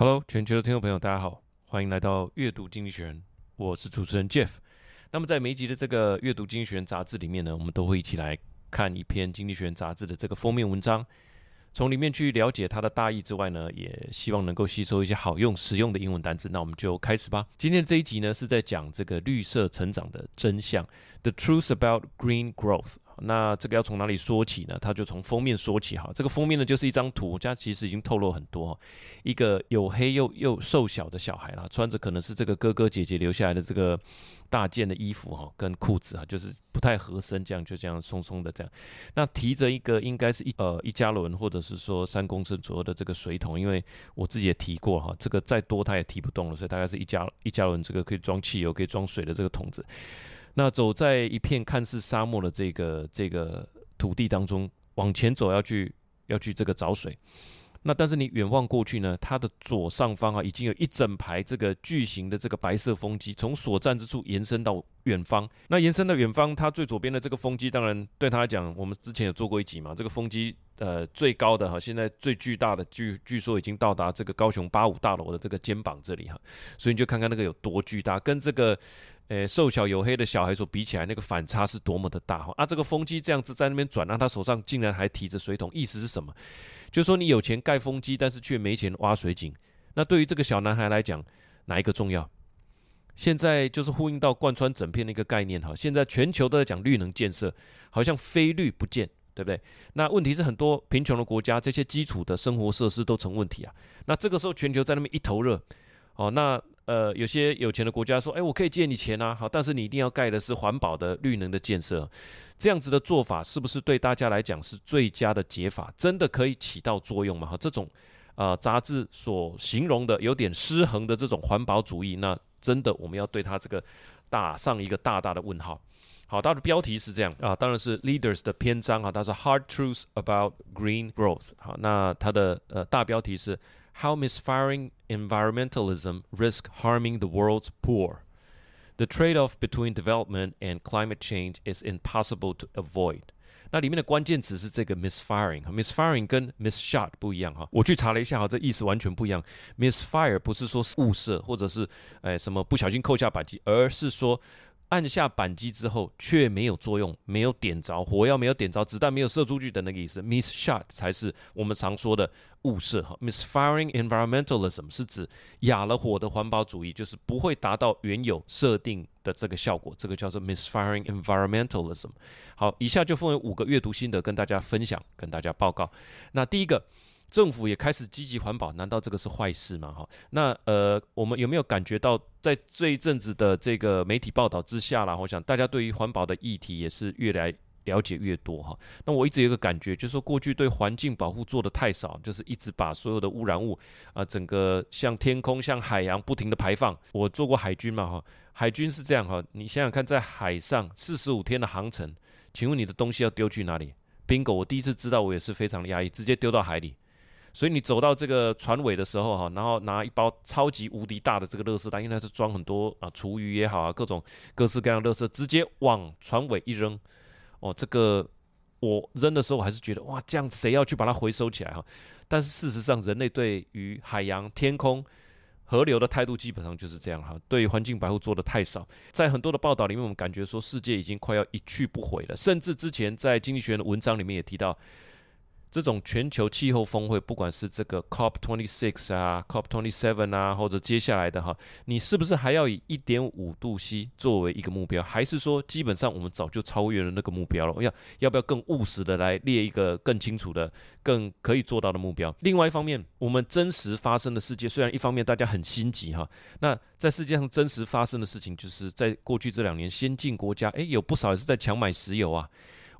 Hello，全球的听众朋友，大家好，欢迎来到阅读经济学人，我是主持人 Jeff。那么在每一集的这个阅读经济学人杂志里面呢，我们都会一起来看一篇经济学人杂志的这个封面文章，从里面去了解它的大意之外呢，也希望能够吸收一些好用、实用的英文单词。那我们就开始吧。今天的这一集呢，是在讲这个绿色成长的真相，The Truth About Green Growth。那这个要从哪里说起呢？他就从封面说起哈。这个封面呢，就是一张图，它其实已经透露很多哈。一个黝黑又又瘦小的小孩啦，穿着可能是这个哥哥姐姐留下来的这个大件的衣服哈，跟裤子啊，就是不太合身，这样就这样松松的这样。那提着一个应该是一呃一加仑或者是说三公升左右的这个水桶，因为我自己也提过哈，这个再多他也提不动了，所以大概是一加一加仑这个可以装汽油、可以装水的这个桶子。那走在一片看似沙漠的这个这个土地当中，往前走要去要去这个找水。那但是你远望过去呢，它的左上方啊，已经有一整排这个巨型的这个白色风机，从所站之处延伸到远方。那延伸到远方，它最左边的这个风机，当然对他来讲，我们之前有做过一集嘛，这个风机呃最高的哈，现在最巨大的据据说已经到达这个高雄八五大楼的这个肩膀这里哈，所以你就看看那个有多巨大，跟这个。呃，瘦小黝黑的小孩所比起来，那个反差是多么的大哈！啊，这个风机这样子在那边转，那他手上竟然还提着水桶，意思是什么？就是说你有钱盖风机，但是却没钱挖水井。那对于这个小男孩来讲，哪一个重要？现在就是呼应到贯穿整片的一个概念哈。现在全球都在讲绿能建设，好像非绿不见，对不对？那问题是很多贫穷的国家，这些基础的生活设施都成问题啊。那这个时候全球在那边一头热，哦，那。呃，有些有钱的国家说，哎，我可以借你钱啊，好，但是你一定要盖的是环保的绿能的建设，这样子的做法是不是对大家来讲是最佳的解法？真的可以起到作用吗？哈，这种呃杂志所形容的有点失衡的这种环保主义，那真的我们要对它这个打上一个大大的问号。好，它的标题是这样啊，当然是 Leaders 的篇章啊，它是 Hard Truths About Green Growth。好，那它的呃大标题是。How misfiring environmentalism risks harming the world's poor. The trade-off between development and climate change is impossible to avoid. 那里面的关键词是这个 misfiring，misfiring 跟 misshot 不一样哈。我去查了一下哈，这意思完全不一样。misfire 不是说误射或者是哎什么不小心扣下扳机，而是说。 按下扳机之后却没有作用，没有点着火药，没有点着子弹，没有射出去的那个意思。Miss shot 才是我们常说的误射哈。Miss firing environmentalism 是指哑了火的环保主义，就是不会达到原有设定的这个效果，这个叫做 miss firing environmentalism。好，以下就分为五个阅读心得跟大家分享，跟大家报告。那第一个。政府也开始积极环保，难道这个是坏事吗？哈，那呃，我们有没有感觉到，在这一阵子的这个媒体报道之下啦，我想大家对于环保的议题也是越来了解越多哈。那我一直有一个感觉，就是说过去对环境保护做得太少，就是一直把所有的污染物啊，整个向天空、向海洋不停地排放。我做过海军嘛，哈，海军是这样哈，你想想看，在海上四十五天的航程，请问你的东西要丢去哪里？Bingo，我第一次知道，我也是非常压抑，直接丢到海里。所以你走到这个船尾的时候，哈，然后拿一包超级无敌大的这个垃圾袋，因为它是装很多啊厨余也好啊，各种各式各样的垃圾，直接往船尾一扔，哦，这个我扔的时候我还是觉得哇，这样谁要去把它回收起来哈？但是事实上，人类对于海洋、天空、河流的态度基本上就是这样哈，对于环境保护做得太少。在很多的报道里面，我们感觉说世界已经快要一去不回了，甚至之前在经济学的文章里面也提到。这种全球气候峰会，不管是这个 COP twenty six 啊，COP twenty seven 啊，或者接下来的哈，你是不是还要以一点五度 C 作为一个目标？还是说基本上我们早就超越了那个目标了？要要不要更务实的来列一个更清楚的、更可以做到的目标？另外一方面，我们真实发生的世界，虽然一方面大家很心急哈，那在世界上真实发生的事情，就是在过去这两年，先进国家诶有不少也是在抢买石油啊。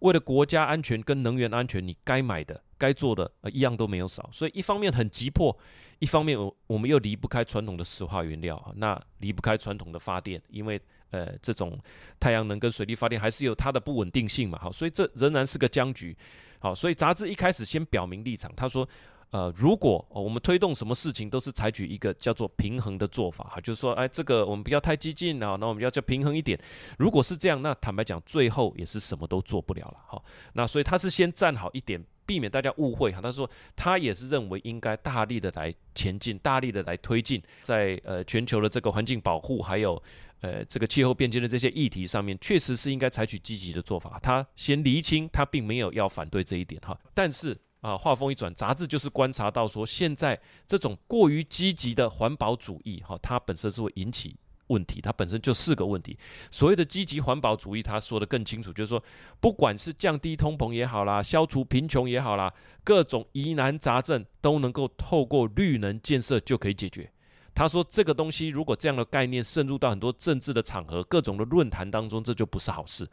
为了国家安全跟能源安全，你该买的、该做的，呃，一样都没有少。所以一方面很急迫，一方面我我们又离不开传统的石化原料啊，那离不开传统的发电，因为呃这种太阳能跟水力发电还是有它的不稳定性嘛。好，所以这仍然是个僵局。好，所以杂志一开始先表明立场，他说，呃，如果我们推动什么事情都是采取一个叫做平衡的做法哈，就是说，哎，这个我们不要太激进啊，那我们要叫平衡一点。如果是这样，那坦白讲，最后也是什么都做不了了哈。那所以他是先站好一点，避免大家误会哈。他说他也是认为应该大力的来前进，大力的来推进，在呃全球的这个环境保护还有呃这个气候变迁的这些议题上面，确实是应该采取积极的做法。他先厘清，他并没有要反对这一点哈，但是。啊，话锋一转，杂志就是观察到说，现在这种过于积极的环保主义，哈，它本身是会引起问题，它本身就四个问题。所谓的积极环保主义，他说的更清楚，就是说，不管是降低通膨也好啦，消除贫穷也好啦，各种疑难杂症都能够透过绿能建设就可以解决。他说，这个东西如果这样的概念渗入到很多政治的场合、各种的论坛当中，这就不是好事。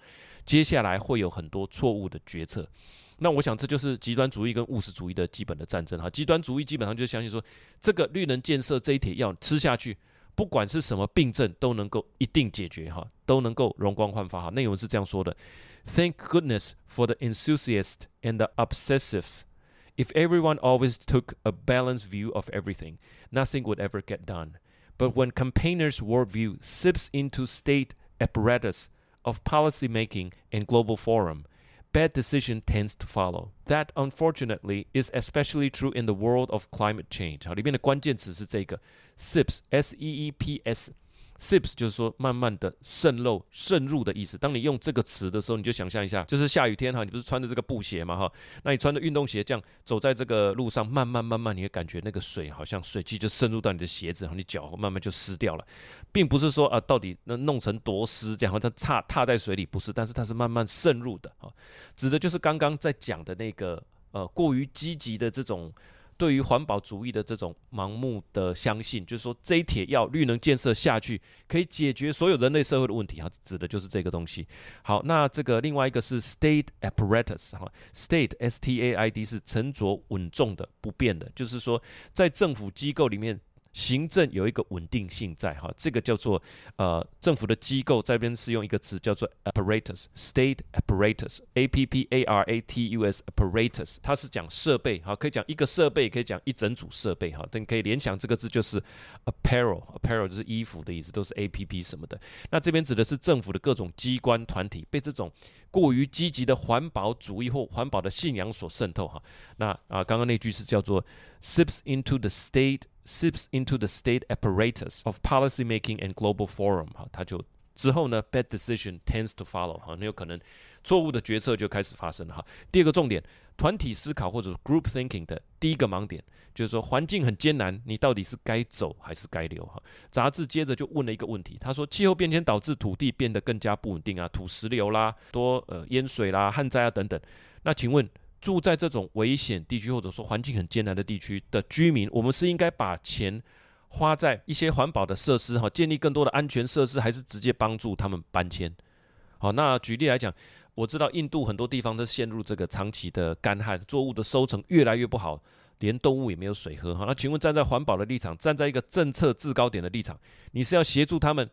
接下来会有很多错误的决策。那我想这就是极端主义跟务实主义的基本的战争哈。极端主义基本上就相信说，这个绿能建设这一帖药吃下去，不管是什么病症都能够一定解决哈，都能够容光焕发哈。内容是这样说的：Thank goodness for the enthusiasts and the obsessives. If everyone always took a balanced view of everything, nothing would ever get done. But when campaigners' worldview seeps into state apparatus of policy making and global forum, Bad decision tends to follow. That unfortunately is especially true in the world of climate change. 好，里面的关键词是这个 seeps，S-E-E-P-S。 Sips 就是说慢慢的渗漏、渗入的意思。当你用这个词的时候，你就想象一下，就是下雨天哈，你不是穿着这个布鞋嘛哈，那你穿着运动鞋这样走在这个路上，慢慢慢慢，你会感觉那个水好像水汽就渗入到你的鞋子，然后你脚慢慢就湿掉了，并不是说啊，到底那弄成多湿这样，它踏踏在水里不是，但是它是慢慢渗入的哈，指的就是刚刚在讲的那个呃过于积极的这种。对于环保主义的这种盲目的相信，就是说这一帖要绿能建设下去可以解决所有人类社会的问题啊，指的就是这个东西。好，那这个另外一个是 state apparatus 哈，state S T A I D 是沉着稳重的不变的，就是说在政府机构里面。行政有一个稳定性在哈，这个叫做呃政府的机构这边是用一个词叫做 apparatus，state apparatus，A P P A R A T U S apparatus，它是讲设备哈，可以讲一个设备，可以讲一整组设备哈，但可以联想这个字就是 apparel，apparel 就是衣服的意思，都是 A P P 什么的。那这边指的是政府的各种机关团体被这种过于积极的环保主义或环保的信仰所渗透哈。那啊刚刚那句是叫做 seeps into the state。Seeps into the state apparatus of policy making and global forum，哈，他就之后呢，bad decision tends to follow，哈，那有可能错误的决策就开始发生了，哈。第二个重点，团体思考或者 group thinking 的第一个盲点，就是说环境很艰难，你到底是该走还是该留，哈。杂志接着就问了一个问题，他说气候变迁导致土地变得更加不稳定啊，土石流啦，多呃淹水啦，旱灾啊等等，那请问？住在这种危险地区，或者说环境很艰难的地区的居民，我们是应该把钱花在一些环保的设施，哈，建立更多的安全设施，还是直接帮助他们搬迁？好，那举例来讲，我知道印度很多地方都陷入这个长期的干旱，作物的收成越来越不好，连动物也没有水喝。好，那请问站在环保的立场，站在一个政策制高点的立场，你是要协助他们？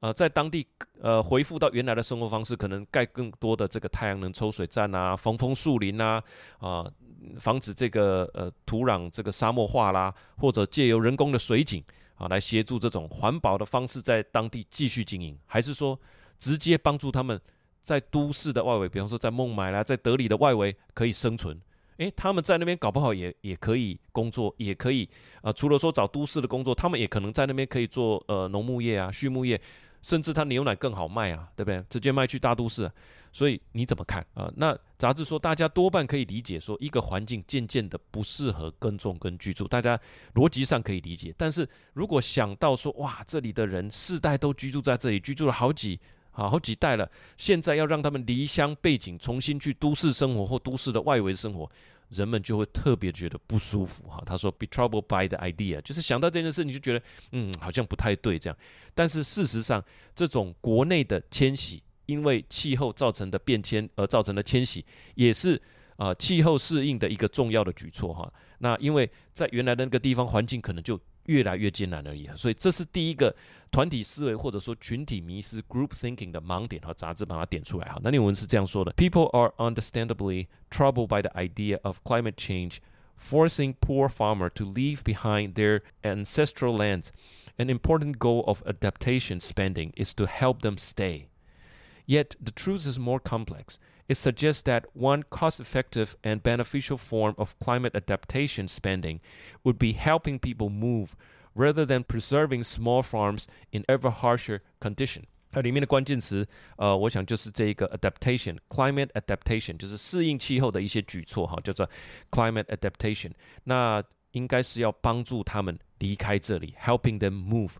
呃，在当地呃恢复到原来的生活方式，可能盖更多的这个太阳能抽水站啊，防风树林啊，啊、呃，防止这个呃土壤这个沙漠化啦，或者借由人工的水井啊来协助这种环保的方式在当地继续经营，还是说直接帮助他们在都市的外围，比方说在孟买啦，在德里的外围可以生存？诶，他们在那边搞不好也也可以工作，也可以啊、除了说找都市的工作，他们也可能在那边可以做呃农牧业啊、畜牧业。甚至它牛奶更好卖啊，对不对？直接卖去大都市，所以你怎么看啊？那杂志说，大家多半可以理解，说一个环境渐渐的不适合耕种跟居住，大家逻辑上可以理解。但是如果想到说，哇，这里的人世代都居住在这里，居住了好几啊好几代了，现在要让他们离乡背井，重新去都市生活或都市的外围生活。人们就会特别觉得不舒服哈。他说，be troubled by the idea，就是想到这件事，你就觉得嗯，好像不太对这样。但是事实上，这种国内的迁徙，因为气候造成的变迁而造成的迁徙，也是啊、气候适应的一个重要的举措哈。那因为在原来的那个地方环境可能就越来越艰难而已，所以这是第一个团体思维或者说群体迷思 （group thinking） 的盲点和杂志把它点出来哈。那内文是这样说的：People are understandably troubled by the idea of climate change forcing poor farmer to leave behind their ancestral land. An important goal of adaptation spending is to help them stay. Yet the truth is more complex. It suggests that one cost effective and beneficial form of climate adaptation spending would be helping people move rather than preserving small farms in ever harsher condition. 它里面的关键词，呃，我想就是这一个 adaptation，climate adaptation，就是适应气候的一些举措，哈，叫做 climate adaptation。那应该是要帮助他们离开这里，helping them move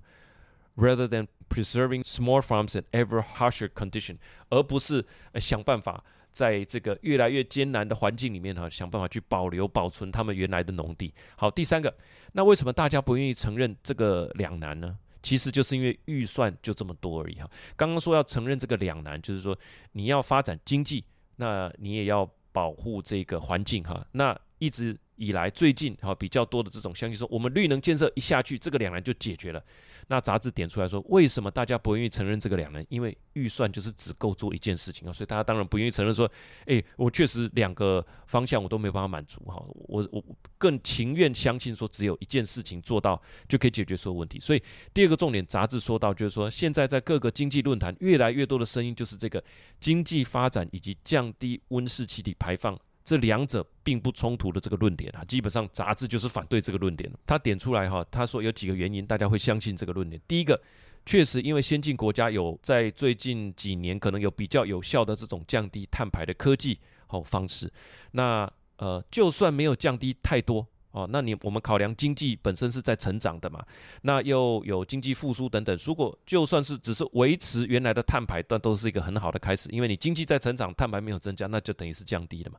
rather than preserving small farms in ever harsher condition，而不是想办法 在这个越来越艰难的环境里面哈，想办法去保留保存他们原来的农地。好，第三个，那为什么大家不愿意承认这个两难呢？其实就是因为预算就这么多而已哈。刚刚说要承认这个两难，就是说你要发展经济，那你也要保护这个环境哈。那一直以来最近哈比较多的这种相信说，我们绿能建设一下去，这个两难就解决了。那杂志点出来说，为什么大家不愿意承认这个两难？因为预算就是只够做一件事情啊，所以大家当然不愿意承认说，诶，我确实两个方向我都没办法满足哈，我我更情愿相信说，只有一件事情做到就可以解决所有问题。所以第二个重点，杂志说到就是说，现在在各个经济论坛，越来越多的声音就是这个经济发展以及降低温室气体排放。这两者并不冲突的这个论点啊，基本上杂志就是反对这个论点。他点出来哈，他说有几个原因，大家会相信这个论点。第一个，确实因为先进国家有在最近几年可能有比较有效的这种降低碳排的科技好方式。那呃，就算没有降低太多。哦，那你我们考量经济本身是在成长的嘛，那又有经济复苏等等，如果就算是只是维持原来的碳排，但都是一个很好的开始，因为你经济在成长，碳排没有增加，那就等于是降低了嘛。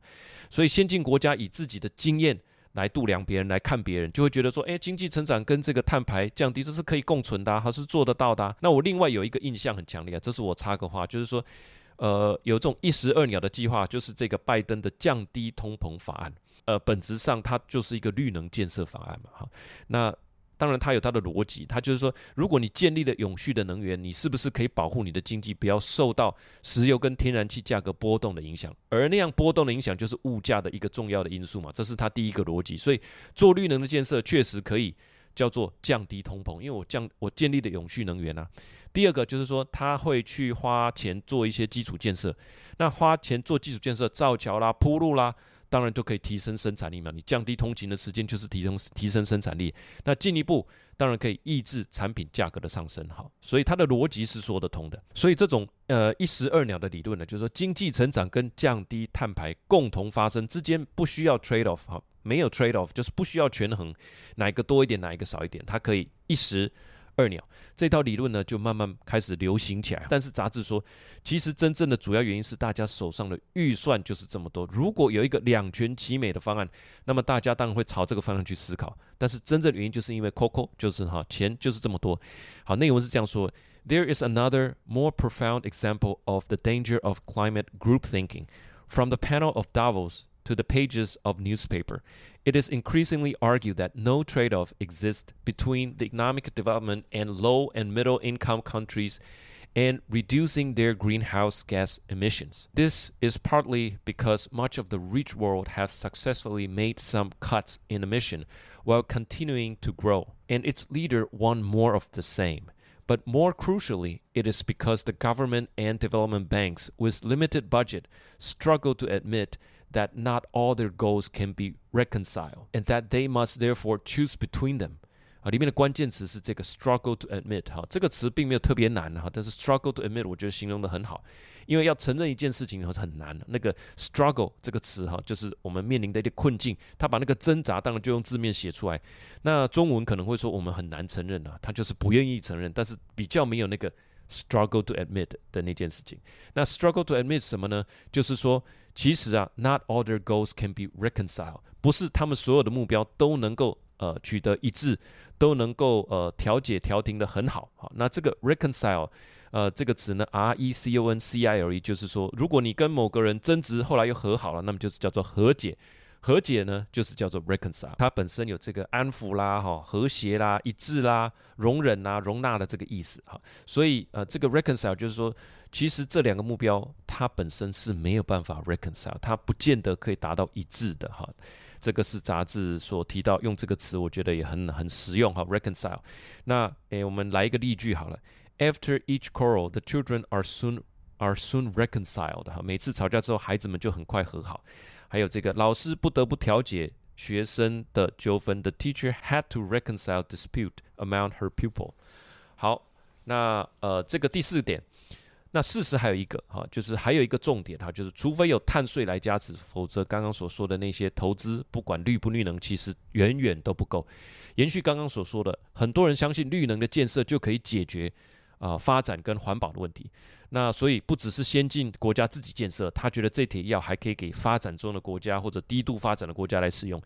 所以先进国家以自己的经验来度量别人，来看别人，就会觉得说，诶，经济成长跟这个碳排降低这是可以共存的啊，还是做得到的啊。那我另外有一个印象很强烈，这是我插个话，就是说，呃，有这种一石二鸟的计划，就是这个拜登的降低通膨法案。呃，本质上它就是一个绿能建设方案嘛，哈。那当然它有它的逻辑，它就是说，如果你建立了永续的能源，你是不是可以保护你的经济不要受到石油跟天然气价格波动的影响？而那样波动的影响就是物价的一个重要的因素嘛，这是它第一个逻辑。所以做绿能的建设确实可以叫做降低通膨，因为我降我建立的永续能源啊。第二个就是说，他会去花钱做一些基础建设，那花钱做基础建设，造桥啦、铺路啦。当然就可以提升生产力嘛，你降低通勤的时间就是提升提升生产力。那进一步当然可以抑制产品价格的上升，好，所以它的逻辑是说得通的。所以这种呃一石二鸟的理论呢，就是说经济成长跟降低碳排共同发生之间不需要 trade off 哈，没有 trade off 就是不需要权衡哪一个多一点哪一个少一点，它可以一石。二鸟这套理论呢，就慢慢开始流行起来。但是杂志说，其实真正的主要原因是大家手上的预算就是这么多。如果有一个两全其美的方案，那么大家当然会朝这个方向去思考。但是真正的原因就是因为 Coco 就是哈钱就是这么多。好，内文是这样说：There is another more profound example of the danger of climate group thinking from the panel of Davos to the pages of newspaper. It is increasingly argued that no trade-off exists between the economic development and low and middle income countries and reducing their greenhouse gas emissions. This is partly because much of the rich world has successfully made some cuts in emission while continuing to grow, and its leader want more of the same. But more crucially, it is because the government and development banks with limited budget struggle to admit that not all their goals can be reconciled, and that they must therefore choose between them。啊，里面的关键词是这个 struggle to admit。哈，这个词并没有特别难哈，但是 struggle to admit 我觉得形容得很好，因为要承认一件事情很难。那个 struggle 这个词哈，就是我们面临的一个困境，他把那个挣扎当然就用字面写出来。那中文可能会说我们很难承认啊，他就是不愿意承认，但是比较没有那个 struggle to admit 的那件事情。那 struggle to admit 什么呢？就是说。其实啊，not all their goals can be reconciled，不是他们所有的目标都能够呃取得一致，都能够呃调解调停的很好。好，那这个 reconcile，呃这个词呢，R E C O N C I L E，就是说，如果你跟某个人争执，后来又和好了，那么就是叫做和解。和解呢，就是叫做 reconcile，它本身有这个安抚啦、哈和谐啦、一致啦、容忍啦、容纳的这个意思哈。所以呃，这个 reconcile 就是说，其实这两个目标它本身是没有办法 reconcile，它不见得可以达到一致的哈。这个是杂志所提到用这个词，我觉得也很很实用哈。reconcile，那诶，我们来一个例句好了。After each quarrel, the children are soon are soon reconciled 哈。每次吵架之后，孩子们就很快和好。还有这个老师不得不调解学生的纠纷，The teacher had to reconcile dispute among her pupil。好，那呃这个第四点，那事实还有一个哈，就是还有一个重点哈，就是除非有碳税来加持，否则刚刚所说的那些投资，不管绿不绿能，其实远远都不够。延续刚刚所说的，很多人相信绿能的建设就可以解决啊、呃、发展跟环保的问题。那所以不只是先进国家自己建设，他觉得这铁药还可以给发展中的国家或者低度发展的国家来使用，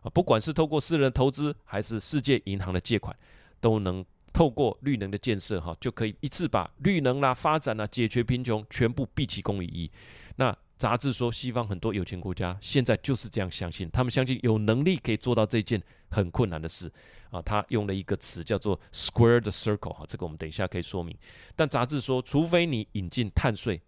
啊，不管是透过私人投资还是世界银行的借款，都能透过绿能的建设，哈，就可以一次把绿能啦、发展啦、解决贫穷全部毕其功于一。那杂志说，西方很多有钱国家现在就是这样相信，他们相信有能力可以做到这件很困难的事。啊，他用了一个词叫做 “square the circle” 哈，这个我们等一下可以说明。但杂志说，除非你引进碳税，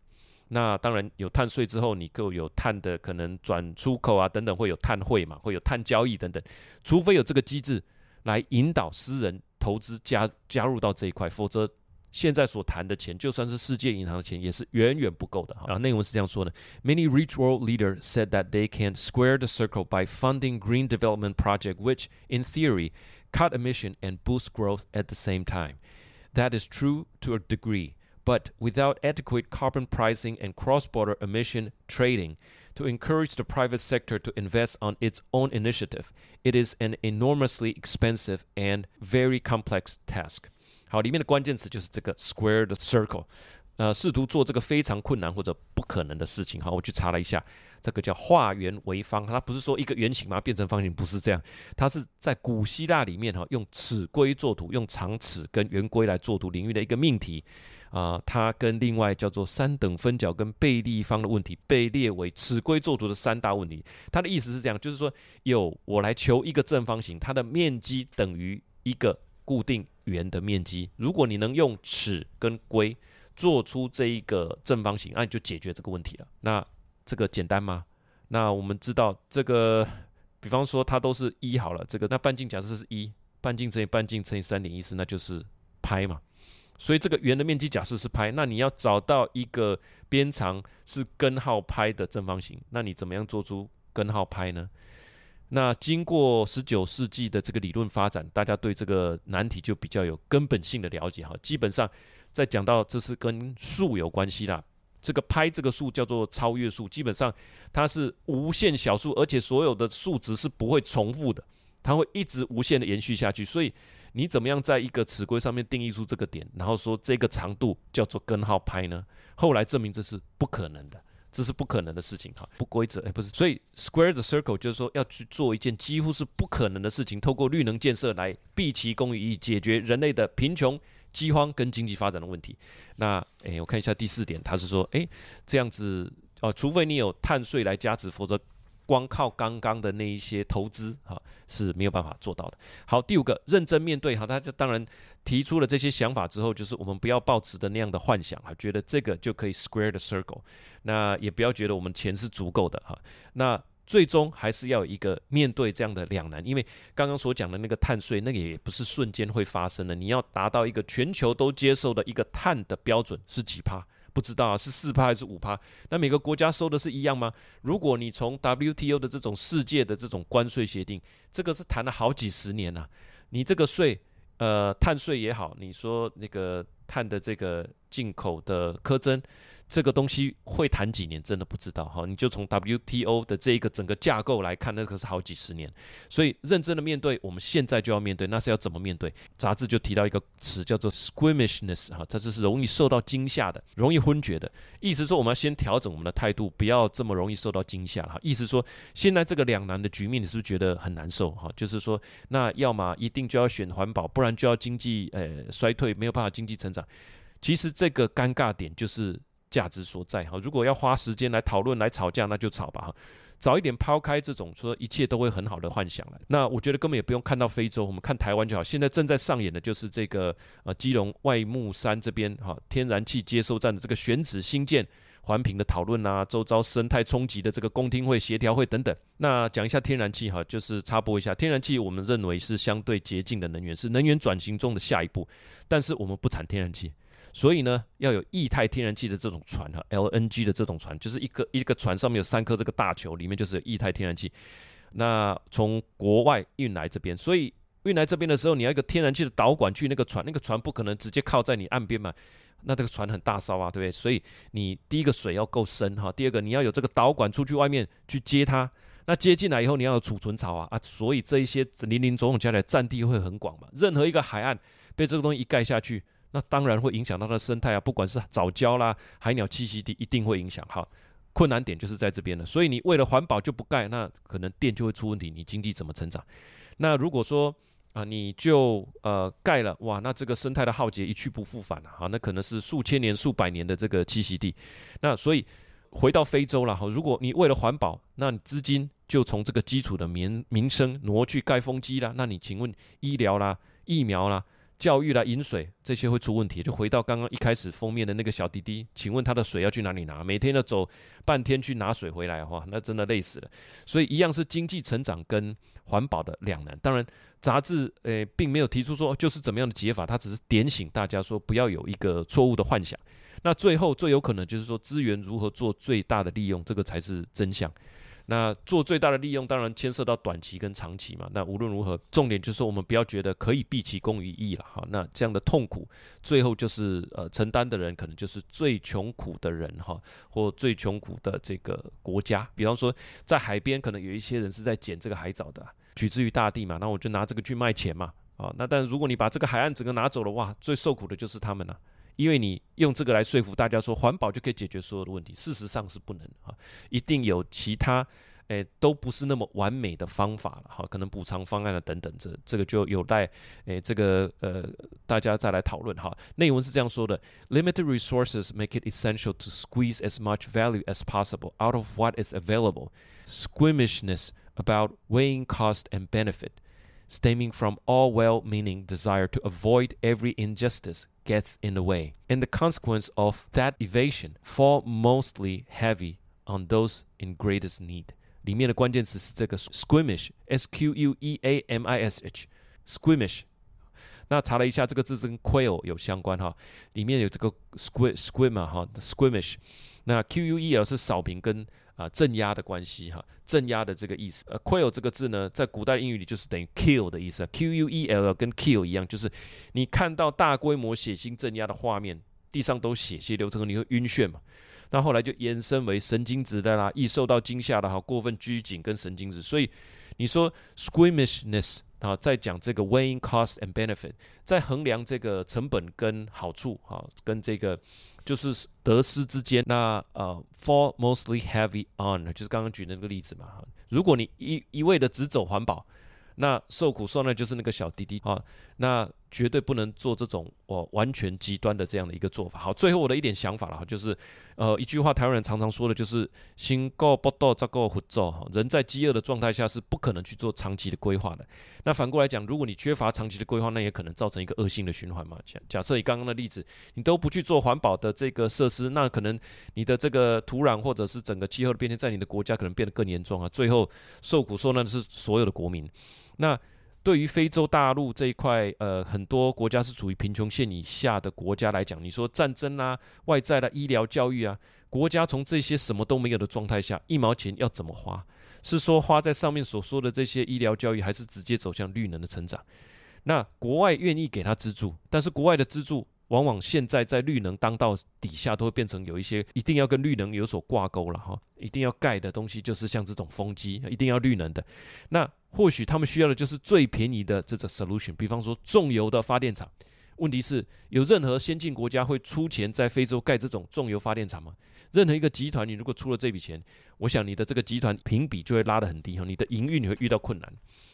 那当然有碳税之后，你够有碳的可能转出口啊等等，会有碳汇嘛，会有碳交易等等。除非有这个机制来引导私人投资加加入到这一块，否则。现在所谈的钱，就算是世界银行的钱，也是远远不够的。啊，内文是这样说的：Many rich world leaders said that they can square the circle by funding green development projects, which, in theory, cut emission and boost growth at the same time. That is true to a degree, but without adequate carbon pricing and cross-border emission trading to encourage the private sector to invest on its own initiative, it is an enormously expensive and very complex task. 好，里面的关键词就是这个 square the circle，呃，试图做这个非常困难或者不可能的事情。好，我去查了一下，这个叫化圆为方，它不是说一个圆形嘛变成方形，不是这样，它是在古希腊里面哈，用尺规作图，用长尺跟圆规来作图领域的一个命题啊、呃，它跟另外叫做三等分角跟倍立方的问题被列为尺规作图的三大问题。它的意思是这样，就是说有我来求一个正方形，它的面积等于一个固定。圆的面积，如果你能用尺跟规做出这一个正方形，那你就解决这个问题了。那这个简单吗？那我们知道这个，比方说它都是一好了，这个那半径假设是一，半径乘以半径乘以三点一四，那就是派嘛。所以这个圆的面积假设是派，那你要找到一个边长是根号派的正方形，那你怎么样做出根号派呢？那经过十九世纪的这个理论发展，大家对这个难题就比较有根本性的了解哈。基本上，在讲到这是跟数有关系啦，这个拍这个数叫做超越数，基本上它是无限小数，而且所有的数值是不会重复的，它会一直无限的延续下去。所以你怎么样在一个尺规上面定义出这个点，然后说这个长度叫做根号拍呢？后来证明这是不可能的。这是不可能的事情哈，不规则哎，不是，所以 square the circle 就是说要去做一件几乎是不可能的事情，透过绿能建设来毕其功于一，解决人类的贫穷、饥荒跟经济发展的问题。那哎，我看一下第四点，他是说，哎，这样子哦，除非你有碳税来加持，否则。光靠刚刚的那一些投资哈是没有办法做到的。好，第五个，认真面对哈，他就当然提出了这些想法之后，就是我们不要抱持的那样的幻想哈，觉得这个就可以 square the circle，那也不要觉得我们钱是足够的哈。那最终还是要一个面对这样的两难，因为刚刚所讲的那个碳税，那个也不是瞬间会发生的，你要达到一个全球都接受的一个碳的标准是几趴？不知道啊，是四趴还是五趴？那每个国家收的是一样吗？如果你从 WTO 的这种世界的这种关税协定，这个是谈了好几十年了，你这个税，呃，碳税也好，你说那个碳的这个进口的课征。这个东西会谈几年，真的不知道哈。你就从 WTO 的这一个整个架构来看，那可是好几十年。所以认真的面对，我们现在就要面对，那是要怎么面对？杂志就提到一个词叫做 squeamishness 哈，它就是容易受到惊吓的，容易昏厥的。意思说，我们要先调整我们的态度，不要这么容易受到惊吓哈。意思说，现在这个两难的局面，你是不是觉得很难受哈？就是说，那要么一定就要选环保，不然就要经济呃衰退，没有办法经济成长。其实这个尴尬点就是。价值所在哈，如果要花时间来讨论、来吵架，那就吵吧哈。早一点抛开这种说一切都会很好的幻想了。那我觉得根本也不用看到非洲，我们看台湾就好。现在正在上演的就是这个呃基隆外木山这边哈天然气接收站的这个选址新建环评的讨论啊，周遭生态冲击的这个公听会协调会等等。那讲一下天然气哈，就是插播一下，天然气我们认为是相对洁净的能源，是能源转型中的下一步，但是我们不产天然气。所以呢，要有液态天然气的这种船哈，LNG 的这种船，就是一个一个船上面有三颗这个大球，里面就是液态天然气。那从国外运来这边，所以运来这边的时候，你要一个天然气的导管去那个船，那个船不可能直接靠在你岸边嘛，那这个船很大艘啊，对不对？所以你第一个水要够深哈，第二个你要有这个导管出去外面去接它，那接进来以后你要有储存槽啊啊，所以这一些林林总总加起来占地会很广嘛，任何一个海岸被这个东西一盖下去。那当然会影响到它的生态啊，不管是藻礁啦、海鸟栖息地，一定会影响。好，困难点就是在这边了。所以你为了环保就不盖，那可能电就会出问题，你经济怎么成长？那如果说啊，你就呃盖了，哇，那这个生态的浩劫一去不复返了。好，那可能是数千年、数百年的这个栖息地。那所以回到非洲了。好，如果你为了环保，那你资金就从这个基础的民民生挪去盖风机啦，那你请问医疗啦、疫苗啦？教育啦、饮水这些会出问题，就回到刚刚一开始封面的那个小弟弟，请问他的水要去哪里拿？每天要走半天去拿水回来的话，那真的累死了。所以一样是经济成长跟环保的两难。当然，杂志诶并没有提出说就是怎么样的解法，它只是点醒大家说不要有一个错误的幻想。那最后最有可能就是说资源如何做最大的利用，这个才是真相。那做最大的利用，当然牵涉到短期跟长期嘛。那无论如何，重点就是我们不要觉得可以毕其功于一了哈。那这样的痛苦，最后就是呃承担的人可能就是最穷苦的人哈，或最穷苦的这个国家。比方说在海边，可能有一些人是在捡这个海藻的，取之于大地嘛。那我就拿这个去卖钱嘛。啊，那但如果你把这个海岸整个拿走了，哇，最受苦的就是他们了。因为你用这个来说服大家说环保就可以解决所有的问题，事实上是不能啊，一定有其他，诶，都不是那么完美的方法了哈，可能补偿方案啊等等，这这个就有待诶这个呃大家再来讨论哈。内文是这样说的：Limited resources make it essential to squeeze as much value as possible out of what is available. Squeamishness about weighing cost and benefit, stemming from all well-meaning desire to avoid every injustice. Gets in the way, and the consequence of that evasion fall mostly heavy on those in greatest need. 里面的关键词是这个 squeamish，s q u e a m i s h，squeamish。那查了一下，这个字跟 quail 有相关哈，里面有这个 squid squid 哈，squeamish。那 q u e l 是扫平跟 啊，镇压的关系哈，镇压的这个意思。呃，quail 这个字呢，在古代英语里就是等于 kill 的意思，Q U E L 跟 kill 一样，就是你看到大规模血腥镇压的画面，地上都血血流成河，你会晕眩嘛？那后来就延伸为神经质的啦，易受到惊吓的哈，过分拘谨跟神经质。所以你说 squeamishness 啊，在讲这个 weighing cost and benefit，在衡量这个成本跟好处哈，跟这个。就是得失之间，那呃，fall mostly heavy on，就是刚刚举的那个例子嘛。如果你一一味的只走环保，那受苦受难就是那个小滴滴啊，那。绝对不能做这种哦完全极端的这样的一个做法。好，最后我的一点想法了哈，就是呃一句话，台湾人常常说的就是“心够不到，则够活做”。哈，人在饥饿的状态下是不可能去做长期的规划的。那反过来讲，如果你缺乏长期的规划，那也可能造成一个恶性的循环嘛。假假设以刚刚的例子，你都不去做环保的这个设施，那可能你的这个土壤或者是整个气候的变迁，在你的国家可能变得更严重啊。最后受苦受难的是所有的国民。那对于非洲大陆这一块，呃，很多国家是处于贫穷线以下的国家来讲，你说战争啊、外在的医疗、教育啊，国家从这些什么都没有的状态下，一毛钱要怎么花？是说花在上面所说的这些医疗、教育，还是直接走向绿能的成长？那国外愿意给他资助，但是国外的资助往往现在在绿能当道底下，都会变成有一些一定要跟绿能有所挂钩了哈，一定要盖的东西就是像这种风机，一定要绿能的，那。或许他们需要的就是最便宜的这种 solution，比方说重油的发电厂。问题是，有任何先进国家会出钱在非洲盖这种重油发电厂吗？任何一个集团，你如果出了这笔钱，我想你的这个集团评比就会拉得很低哈，你的营运你会遇到困难。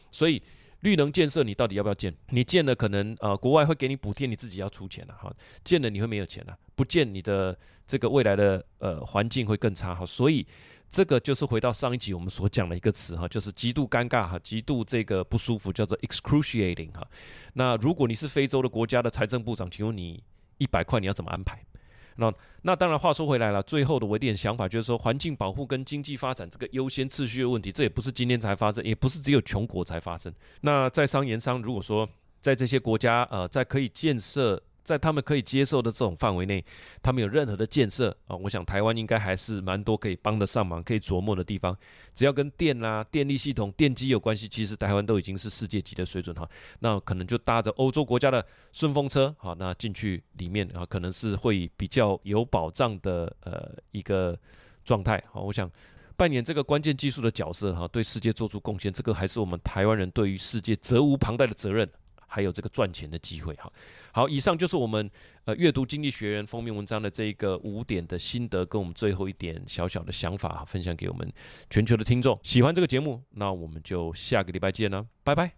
所以，绿能建设你到底要不要建？你建了可能呃国外会给你补贴，你自己要出钱了哈。建了你会没有钱了，不建你的这个未来的呃环境会更差哈。所以。这个就是回到上一集我们所讲的一个词哈，就是极度尴尬哈，极度这个不舒服，叫做 excruciating 哈。那如果你是非洲的国家的财政部长，请问你一百块你要怎么安排？那那当然话说回来了，最后的我一点想法就是说，环境保护跟经济发展这个优先次序的问题，这也不是今天才发生，也不是只有穷国才发生。那在商言商，如果说在这些国家呃，在可以建设。在他们可以接受的这种范围内，他们有任何的建设啊，我想台湾应该还是蛮多可以帮得上忙、可以琢磨的地方。只要跟电啊、电力系统、电机有关系，其实台湾都已经是世界级的水准哈。那可能就搭着欧洲国家的顺风车，好，那进去里面啊，可能是会比较有保障的呃一个状态。好，我想扮演这个关键技术的角色哈，对世界做出贡献，这个还是我们台湾人对于世界责无旁贷的责任。还有这个赚钱的机会哈，好，以上就是我们呃阅读《经济学人》封面文章的这一个五点的心得，跟我们最后一点小小的想法分享给我们全球的听众。喜欢这个节目，那我们就下个礼拜见了，拜拜。